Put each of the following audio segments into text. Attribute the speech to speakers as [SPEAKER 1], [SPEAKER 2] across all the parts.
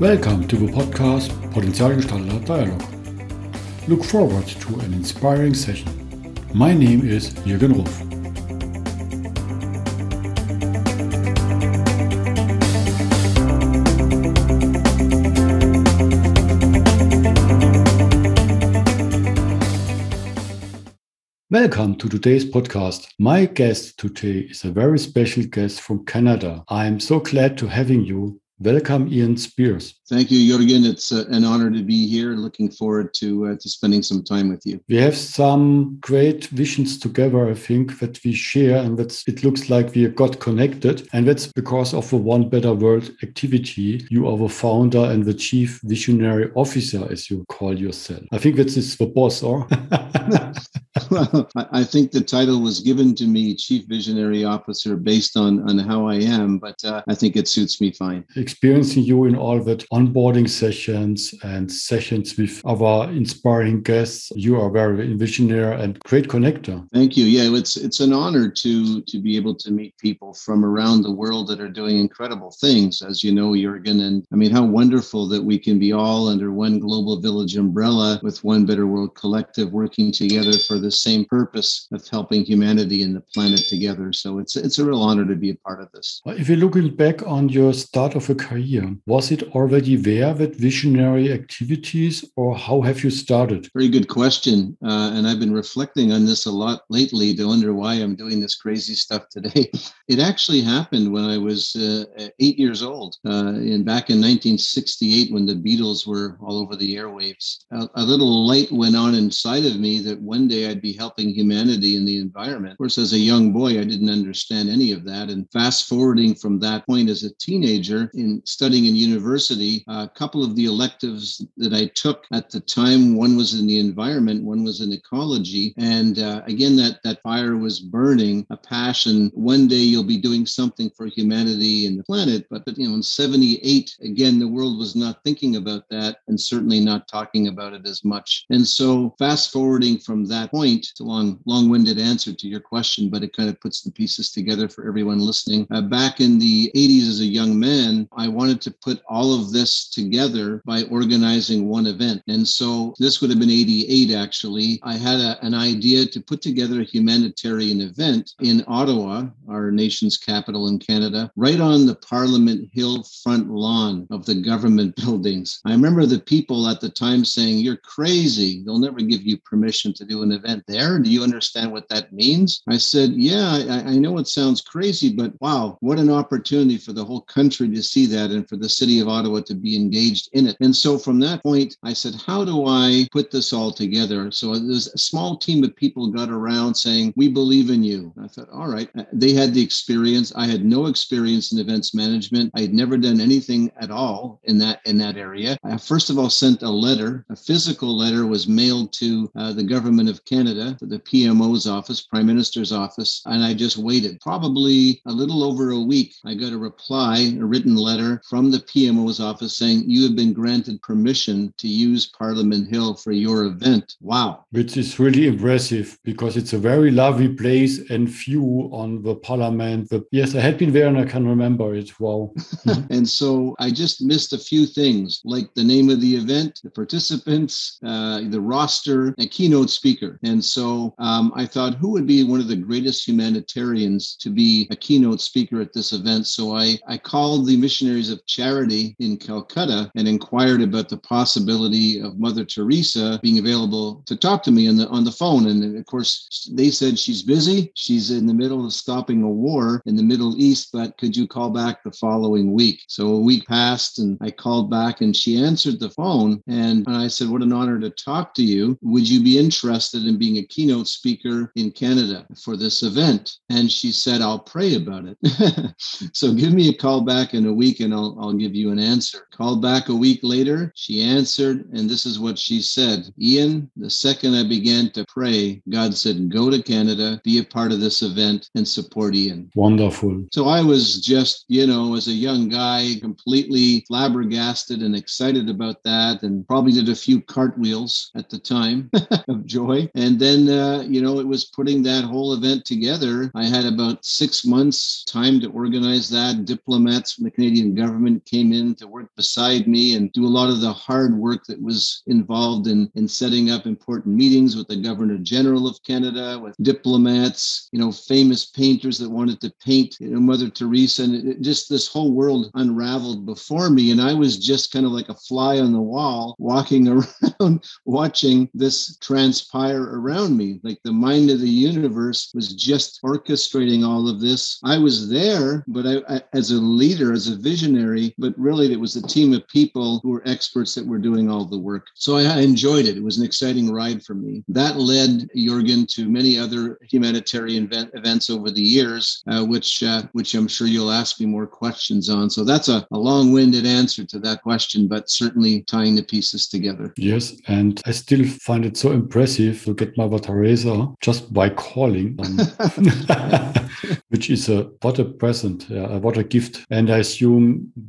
[SPEAKER 1] Welcome to the podcast Potenzialgestalter Dialog. Look forward to an inspiring session. My name is Jürgen Ruf. Welcome to today's podcast. My guest today is a very special guest from Canada. I am so glad to having you Welcome, Ian Spears.
[SPEAKER 2] Thank you, Jürgen. It's uh, an honor to be here. Looking forward to uh, to spending some time with you.
[SPEAKER 1] We have some great visions together, I think, that we share, and that's it looks like we got connected. And that's because of the One Better World activity. You are the founder and the chief visionary officer, as you call yourself. I think that is the boss, or?
[SPEAKER 2] well, I think the title was given to me, chief visionary officer, based on on how I am, but uh, I think it suits me fine
[SPEAKER 1] experiencing you in all that onboarding sessions and sessions with our inspiring guests. You are very visionary and great connector.
[SPEAKER 2] Thank you. Yeah, it's it's an honor to to be able to meet people from around the world that are doing incredible things. As you know, Jurgen, and I mean, how wonderful that we can be all under one global village umbrella with one Better World Collective working together for the same purpose of helping humanity and the planet together. So it's it's a real honor to be a part of this.
[SPEAKER 1] If you're looking back on your start of a career? Was it already there with visionary activities, or how have you started?
[SPEAKER 2] Very good question. Uh, and I've been reflecting on this a lot lately to wonder why I'm doing this crazy stuff today. It actually happened when I was uh, eight years old, uh, in back in 1968 when the Beatles were all over the airwaves. A, a little light went on inside of me that one day I'd be helping humanity and the environment. Of course, as a young boy, I didn't understand any of that. And fast forwarding from that point as a teenager, in studying in university, a couple of the electives that I took at the time, one was in the environment, one was in ecology. And uh, again, that, that fire was burning, a passion. One day you'll be doing something for humanity and the planet. But, but you know, in 78, again, the world was not thinking about that and certainly not talking about it as much. And so fast forwarding from that point, it's a long, long-winded answer to your question, but it kind of puts the pieces together for everyone listening. Uh, back in the 80s as a young man, I wanted to put all of this together by organizing one event. And so this would have been 88 actually. I had a, an idea to put together a humanitarian event in Ottawa, our nation's capital in Canada, right on the Parliament Hill front lawn of the government buildings. I remember the people at the time saying, You're crazy. They'll never give you permission to do an event there. Do you understand what that means? I said, Yeah, I, I know it sounds crazy, but wow, what an opportunity for the whole country to see that and for the city of Ottawa to be engaged in it. And so from that point, I said, how do I put this all together? So a small team of people got around saying, we believe in you. I thought, all right. Uh, they had the experience. I had no experience in events management. I had never done anything at all in that in that area. I first of all sent a letter. A physical letter was mailed to uh, the government of Canada, the PMO's office, Prime Minister's office, and I just waited. Probably a little over a week, I got a reply, a written letter from the PMO's office saying you have been granted permission to use Parliament Hill for your event. Wow.
[SPEAKER 1] Which is really impressive because it's a very lovely place and view on the Parliament. The, yes, I had been there and I can remember it. Wow.
[SPEAKER 2] and so I just missed a few things like the name of the event, the participants, uh, the roster, a keynote speaker. And so um, I thought, who would be one of the greatest humanitarians to be a keynote speaker at this event? So I, I called the missionaries of charity in Calcutta and inquired about the possibility of Mother Teresa being available to talk to me on the on the phone. And of course, they said she's busy. She's in the middle of stopping a war in the Middle East, but could you call back the following week? So a week passed and I called back and she answered the phone. And I said, What an honor to talk to you. Would you be interested in being a keynote speaker in Canada for this event? And she said, I'll pray about it. so give me a call back in a week and I'll, I'll give you an answer. Called back a week later, she answered, and this is what she said Ian, the second I began to pray, God said, Go to Canada, be a part of this event, and support Ian.
[SPEAKER 1] Wonderful.
[SPEAKER 2] So I was just, you know, as a young guy, completely flabbergasted and excited about that, and probably did a few cartwheels at the time of joy. And then, uh, you know, it was putting that whole event together. I had about six months time to organize that. Diplomats from the Canadian Canadian government came in to work beside me and do a lot of the hard work that was involved in, in setting up important meetings with the Governor General of Canada, with diplomats, you know, famous painters that wanted to paint you know, Mother Teresa. And it, just this whole world unraveled before me. And I was just kind of like a fly on the wall, walking around, watching this transpire around me. Like the mind of the universe was just orchestrating all of this. I was there, but I, I, as a leader, as a visionary, but really it was a team of people who were experts that were doing all the work. So I, enjoyed it. It was an exciting ride for me. That led Jurgen to many other humanitarian event, events over the years, uh, which uh, which I'm sure you'll ask me more questions on. So that's a, a long-winded answer to that question, but certainly tying the pieces together.
[SPEAKER 1] Yes, and I still find it so impressive to get Mother Teresa just by calling, um, which is a what a present, yeah, what a gift, and I assume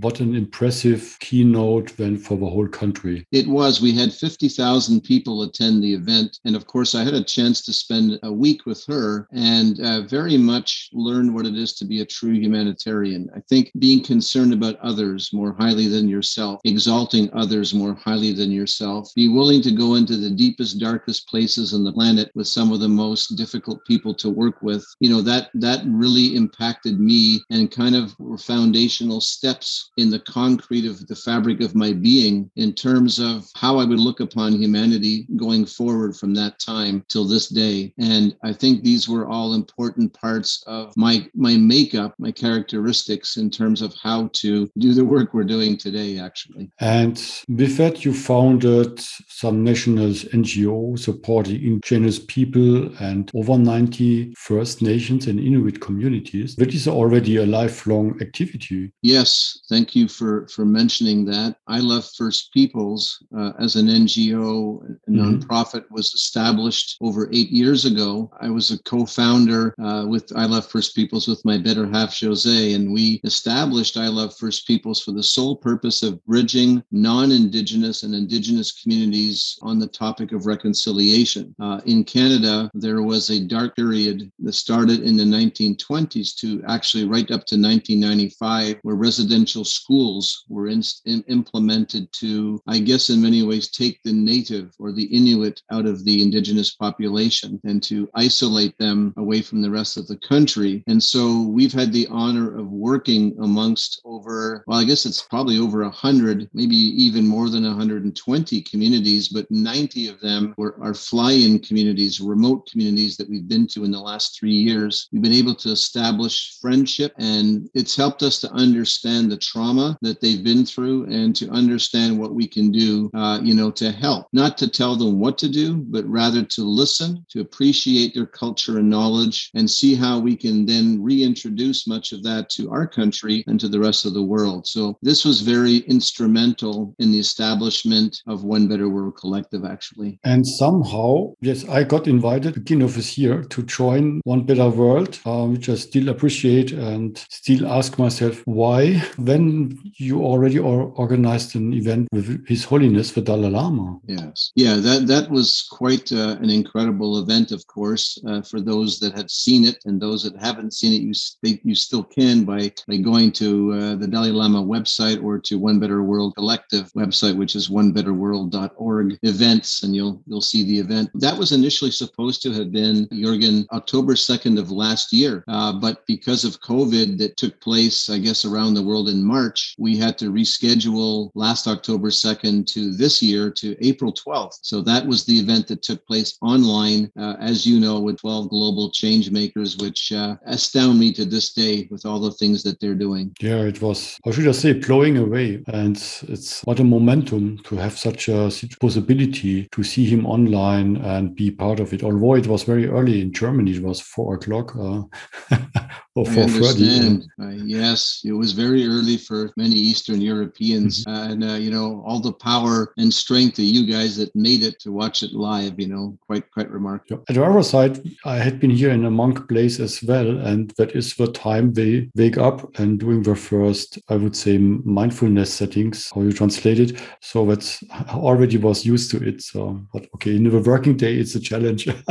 [SPEAKER 1] what an impressive keynote then for the whole country.
[SPEAKER 2] It was. We had fifty thousand people attend the event, and of course, I had a chance to spend a week with her and uh, very much learn what it is to be a true humanitarian. I think being concerned about others more highly than yourself, exalting others more highly than yourself, be willing to go into the deepest, darkest places on the planet with some of the most difficult people to work with. You know, that that really impacted me and kind of were foundational steps in the concrete of the fabric of my being in terms of how I would look upon humanity going forward from that time till this day. And I think these were all important parts of my my makeup, my characteristics in terms of how to do the work we're doing today, actually.
[SPEAKER 1] And with that, you founded some national NGO supporting indigenous people and over 90 First Nations and Inuit communities. That is already a lifelong activity.
[SPEAKER 2] Yes, thank you for for mentioning that. I Love First Peoples uh, as an NGO, a mm-hmm. nonprofit, was established over eight years ago. I was a co-founder uh, with I Love First Peoples with my better half Jose, and we established I Love First Peoples for the sole purpose of bridging non-Indigenous and Indigenous communities on the topic of reconciliation. Uh, in Canada, there was a dark period that started in the 1920s to actually right up to 1995, where residential schools were in, in, implemented to, I guess, in many ways, take the native or the Inuit out of the indigenous population and to isolate them away from the rest of the country. And so we've had the honor of working amongst over, well, I guess it's probably over 100, maybe even more than 120 communities, but 90 of them were, are fly in communities, remote communities that we've been to in the last three years. We've been able to establish friendship, and it's helped us to understand the trauma that they've been through and to understand what we can do, uh, you know, to help. Not to tell them what to do, but rather to listen, to appreciate their culture and knowledge, and see how we can then reintroduce much of that to our country and to the rest of the world. So this was very instrumental in the establishment of One Better World Collective, actually.
[SPEAKER 1] And somehow, yes, I got invited beginning of this year to join One Better World, uh, which I still appreciate and still ask myself why, when you already organized an event with His Holiness the Dalai Lama.
[SPEAKER 2] Yes, yeah, that that was quite uh, an incredible event. Of course, uh, for those that have seen it and those that haven't seen it, you they, you still can by by going to uh, the Dalai Lama website or to One Better World Collective website, which is onebetterworld.org events, and you'll you'll see the event. That was initially supposed to have been Jurgen October second of last year, uh, but because of COVID that took place, I guess around the world in March, we had to reschedule last October 2nd to this year to April 12th. So that was the event that took place online, uh, as you know, with 12 global change makers, which uh, astound me to this day with all the things that they're doing.
[SPEAKER 1] Yeah, it was, how should I say, blowing away. And it's what a momentum to have such a possibility to see him online and be part of it. Although it was very early in Germany, it was four o'clock uh, or four thirty.
[SPEAKER 2] Uh, yes, it was very early for many Eastern Europeans, mm-hmm. and uh, you know all the power and strength of you guys that made it to watch it live. You know, quite quite remarkable.
[SPEAKER 1] At our side, I had been here in a monk place as well, and that is the time they wake up and doing their first, I would say, mindfulness settings. How you translate it? So that's already was used to it. So, but okay, in the working day, it's a challenge.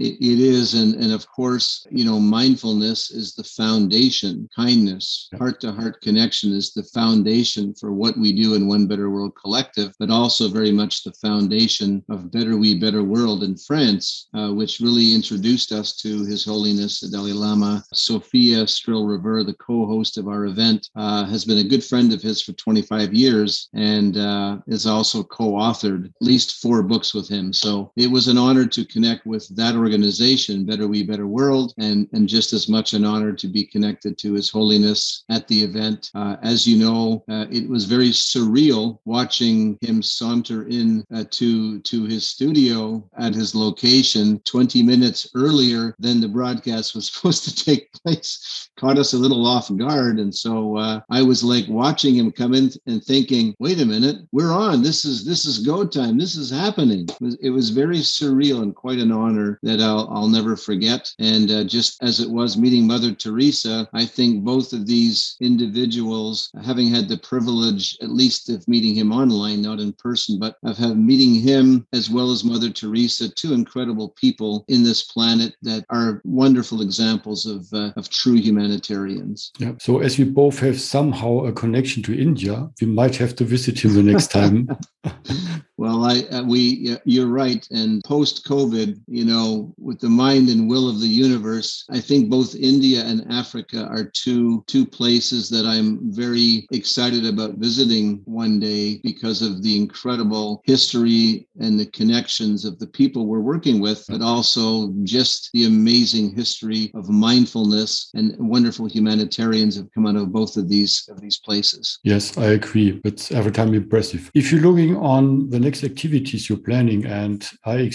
[SPEAKER 2] it, it is. And, and of course, you know, mindfulness is the foundation, kindness, heart to heart connection is the foundation for what we do in One Better World Collective, but also very much the foundation of Better We, Better World in France, uh, which really introduced us to His Holiness the Dalai Lama. Sofia Stril-Rever, the co host of our event, uh, has been a good friend of his for 25 years and uh, is also co authored at least four books with him. So it was an honor to connect with that organization, Better We, Better World, and, and just as much an honor to be connected to His Holiness at the event. Uh, as you know, uh, it was very surreal watching him saunter in uh, to, to his studio at his location 20 minutes earlier than the broadcast was supposed to take place. Caught us a little off guard. And so uh, I was like watching him come in and thinking, wait a minute, we're on. This is this is go time. This is happening. It was, it was very surreal and quite an honor that I'll, I'll never forget. And uh, just as it was meeting Mother Teresa, I think both of these individuals, having had the privilege, at least of meeting him online, not in person, but of have meeting him as well as Mother Teresa, two incredible people in this planet that are wonderful examples of, uh, of true humanitarians.
[SPEAKER 1] Yeah. So as we both have somehow a connection to India, we might have to visit him the next time.
[SPEAKER 2] Well, I uh, we you're right. And post COVID, you know, with the mind and will of the universe, I think both India and Africa are two two places that I'm very excited about visiting one day because of the incredible history and the connections of the people we're working with, but also just the amazing history of mindfulness and wonderful humanitarians have come out of both of these of these places.
[SPEAKER 1] Yes, I agree. It's every time impressive. If you're looking on the next activities you're planning and i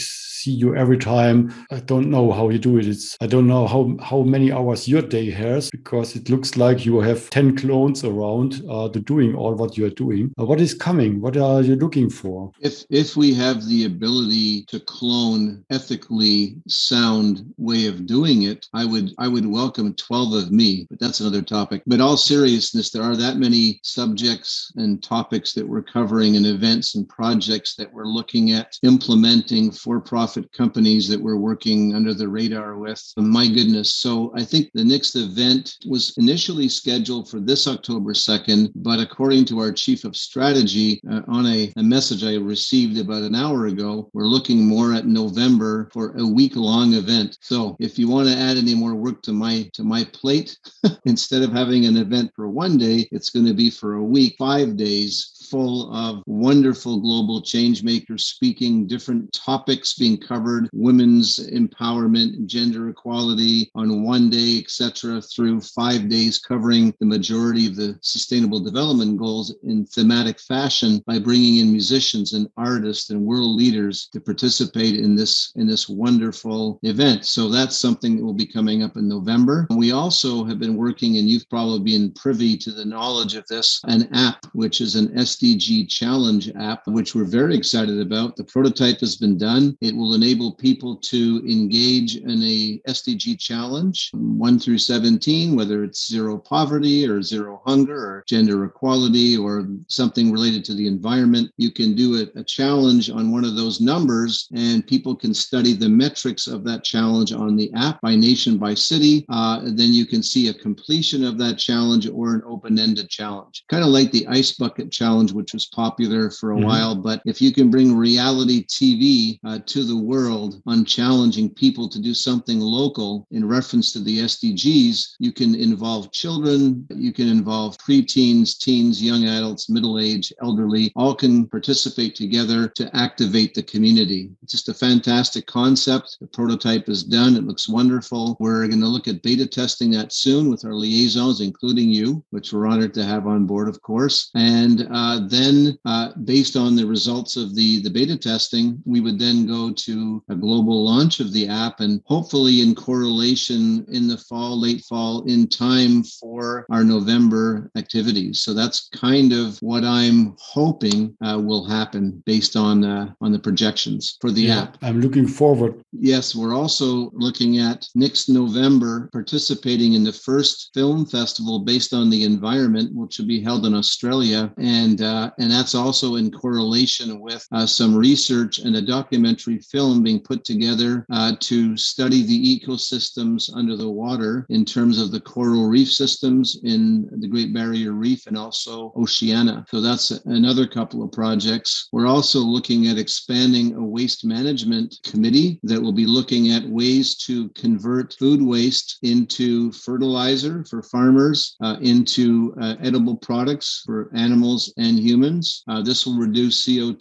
[SPEAKER 1] see you every time. I don't know how you do it. It's i don't know how how many hours your day has because it looks like you have 10 clones around uh, doing all what you are doing. Uh, what is coming? What are you looking for?
[SPEAKER 2] If if we have the ability to clone ethically sound way of doing it i would i would welcome 12 of me but that's another topic. But all seriousness there are that many subjects and topics that we're covering and events and projects projects that we're looking at implementing for profit companies that we're working under the radar with. My goodness. So I think the next event was initially scheduled for this October 2nd, but according to our chief of strategy, uh, on a, a message I received about an hour ago, we're looking more at November for a week long event. So if you want to add any more work to my to my plate, instead of having an event for one day, it's going to be for a week, five days full of wonderful global change makers speaking, different topics being covered, women's empowerment, gender equality on one day, etc., through five days covering the majority of the sustainable development goals in thematic fashion by bringing in musicians and artists and world leaders to participate in this in this wonderful event. So that's something that will be coming up in November. We also have been working, and you've probably been privy to the knowledge of this, an app which is an SDG challenge app, which we're very excited about. The prototype has been done. It will enable people to engage in a SDG challenge, 1 through 17, whether it's zero poverty or zero hunger or gender equality or something related to the environment. You can do a, a challenge on one of those numbers, and people can study the metrics of that challenge on the app by nation, by city. Uh, then you can see a completion of that challenge or an open ended challenge, kind of like the ice bucket challenge Challenge, which was popular for a mm-hmm. while. But if you can bring reality TV uh, to the world on challenging people to do something local in reference to the SDGs, you can involve children, you can involve preteens, teens, young adults, middle age, elderly, all can participate together to activate the community. It's just a fantastic concept. The prototype is done, it looks wonderful. We're going to look at beta testing that soon with our liaisons, including you, which we're honored to have on board, of course. And uh, then, uh, based on the results of the, the beta testing, we would then go to a global launch of the app and hopefully in correlation in the fall, late fall, in time for our November activities. So that's kind of what I'm hoping uh, will happen based on uh, on the projections for the yeah, app.
[SPEAKER 1] I'm looking forward.
[SPEAKER 2] Yes, we're also looking at next November participating in the first film festival based on the environment, which will be held in Australia. And uh, and that's also in correlation with uh, some research and a documentary film being put together uh, to study the ecosystems under the water in terms of the coral reef systems in the Great Barrier Reef and also Oceania. So that's another couple of projects. We're also looking at expanding a waste management committee that will be looking at ways to convert food waste into fertilizer for farmers, uh, into uh, edible products for animals and humans. Uh, this will reduce CO2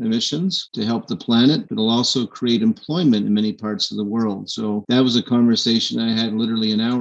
[SPEAKER 2] emissions to help the planet. But it'll also create employment in many parts of the world. So that was a conversation I had literally an hour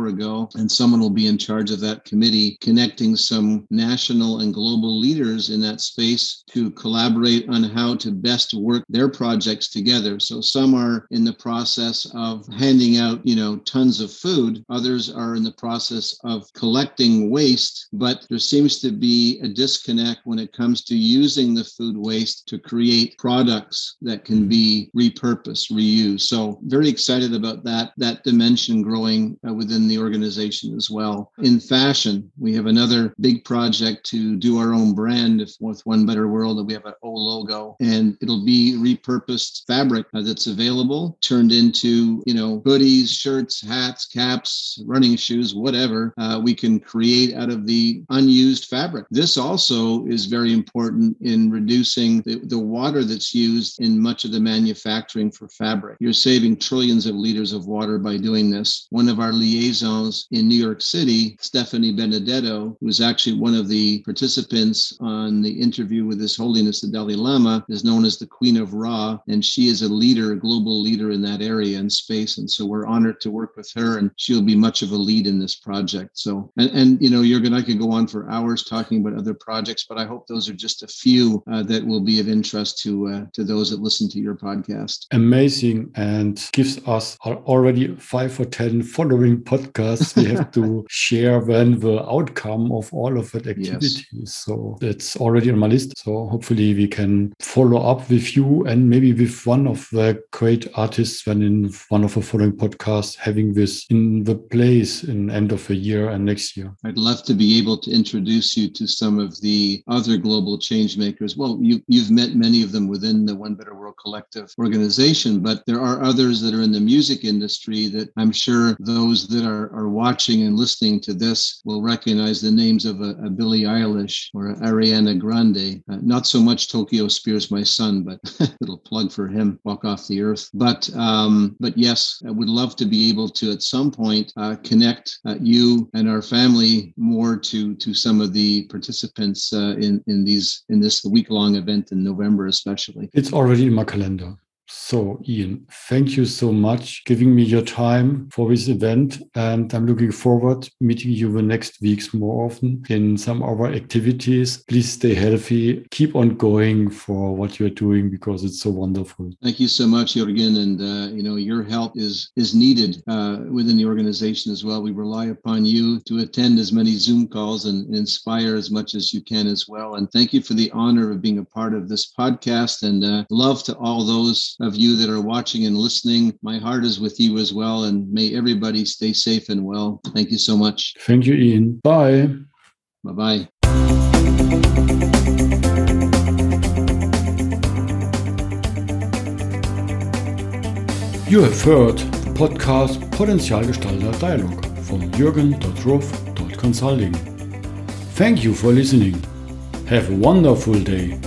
[SPEAKER 2] and someone will be in charge of that committee, connecting some national and global leaders in that space to collaborate on how to best work their projects together. So some are in the process of handing out, you know, tons of food. Others are in the process of collecting waste, but there seems to be a disconnect when it comes to using the food waste to create products that can be repurposed, reused. So very excited about that that dimension growing uh, within the organization as well. In fashion, we have another big project to do our own brand with One Better World. We have an O logo, and it'll be repurposed fabric uh, that's available, turned into you know hoodies, shirts, hats, caps, running shoes, whatever uh, we can create out of the unused fabric. This also is very important in reducing the, the water that's used in much of the manufacturing for fabric. You're saving trillions of liters of water by doing this. One of our liaisons in New York City, Stephanie Benedetto, who is actually one of the participants on the interview with His Holiness the Dalai Lama, is known as the Queen of Raw, and she is a leader, a global leader in that area and space. And so we're honored to work with her, and she'll be much of a lead in this project. So, and, and you know, Jürgen, I could go on for hours talking about other projects, but I hope those are just a few uh, that will be of interest to uh, to those that listen to your podcast.
[SPEAKER 1] Amazing, and gives us already five or ten following podcasts we have to share when the outcome of all of that activities. Yes. So it's already on my list. So hopefully we can follow up with you and maybe with one of the great artists when in one of the following podcasts having this in the place in end of the year and next year.
[SPEAKER 2] I'd love to be able to introduce you to some of the other global change makers. Well, you, you've met many of them within the One Better World Collective organization, but there are others that are in the music industry that I'm sure those that are, are watching and listening to this will recognize the names of a, a Billie Eilish or Ariana Grande. Uh, not so much Tokyo Spears, my son, but little plug for him, walk off the earth. But um, but yes, I would love to be able to at some point uh, connect uh, you and our family more to to some of the participants uh, in in these in this week long event in November, especially.
[SPEAKER 1] It's already in calendar. So, Ian, thank you so much giving me your time for this event. And I'm looking forward meeting you the next weeks more often in some of our activities. Please stay healthy. Keep on going for what you're doing because it's so wonderful.
[SPEAKER 2] Thank you so much, Jürgen. And, uh, you know, your help is, is needed uh, within the organization as well. We rely upon you to attend as many Zoom calls and inspire as much as you can as well. And thank you for the honor of being a part of this podcast and uh, love to all those of you that are watching and listening. My heart is with you as well, and may everybody stay safe and well. Thank you so much.
[SPEAKER 1] Thank you, Ian. Bye.
[SPEAKER 2] Bye bye.
[SPEAKER 1] You have heard the podcast Potenzialgestalter Dialog from Jürgen.Ruff.Consulting. Thank you for listening. Have a wonderful day.